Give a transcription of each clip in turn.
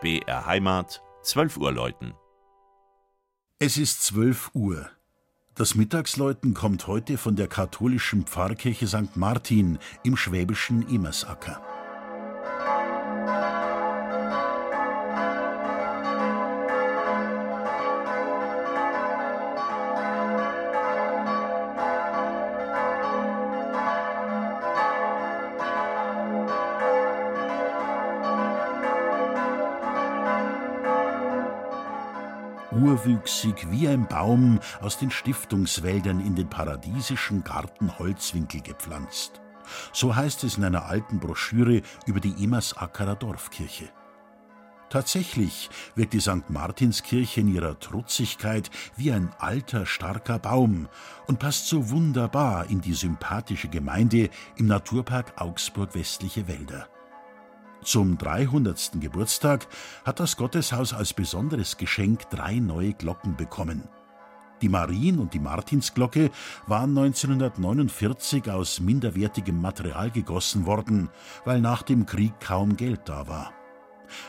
BR Heimat, 12 Uhr läuten. Es ist 12 Uhr. Das Mittagsläuten kommt heute von der katholischen Pfarrkirche St. Martin im schwäbischen Emersacker. Urwüchsig wie ein Baum aus den Stiftungswäldern in den paradiesischen Garten Holzwinkel gepflanzt. So heißt es in einer alten Broschüre über die Emersackerer Dorfkirche. Tatsächlich wirkt die St. Martinskirche in ihrer Trutzigkeit wie ein alter, starker Baum und passt so wunderbar in die sympathische Gemeinde im Naturpark Augsburg Westliche Wälder. Zum 300. Geburtstag hat das Gotteshaus als besonderes Geschenk drei neue Glocken bekommen. Die Marien- und die Martinsglocke waren 1949 aus minderwertigem Material gegossen worden, weil nach dem Krieg kaum Geld da war.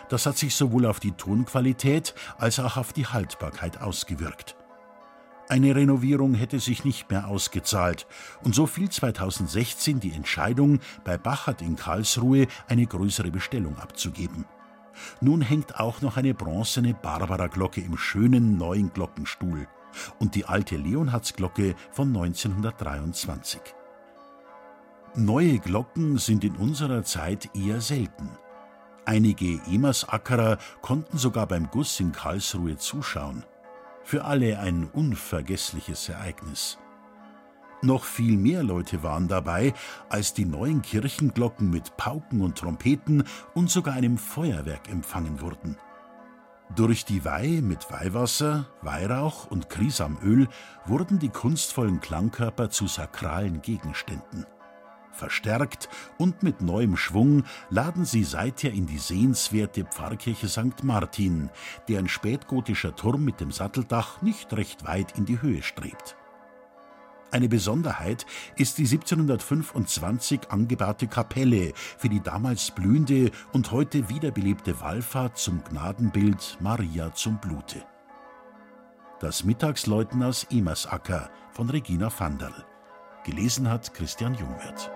Das hat sich sowohl auf die Tonqualität als auch auf die Haltbarkeit ausgewirkt. Eine Renovierung hätte sich nicht mehr ausgezahlt, und so fiel 2016 die Entscheidung, bei Bachert in Karlsruhe eine größere Bestellung abzugeben. Nun hängt auch noch eine bronzene Barbara-Glocke im schönen neuen Glockenstuhl und die alte Leonhardsglocke von 1923. Neue Glocken sind in unserer Zeit eher selten. Einige Emersackerer konnten sogar beim Guss in Karlsruhe zuschauen. Für alle ein unvergessliches Ereignis. Noch viel mehr Leute waren dabei, als die neuen Kirchenglocken mit Pauken und Trompeten und sogar einem Feuerwerk empfangen wurden. Durch die Weih mit Weihwasser, Weihrauch und Krisamöl wurden die kunstvollen Klangkörper zu sakralen Gegenständen. Verstärkt und mit neuem Schwung laden sie seither in die sehenswerte Pfarrkirche St. Martin, deren spätgotischer Turm mit dem Satteldach nicht recht weit in die Höhe strebt. Eine Besonderheit ist die 1725 angebaute Kapelle für die damals blühende und heute wiederbelebte Wallfahrt zum Gnadenbild Maria zum Blute. Das Mittagsläuten aus Emersacker von Regina Vanderl. Gelesen hat Christian Jungwirth.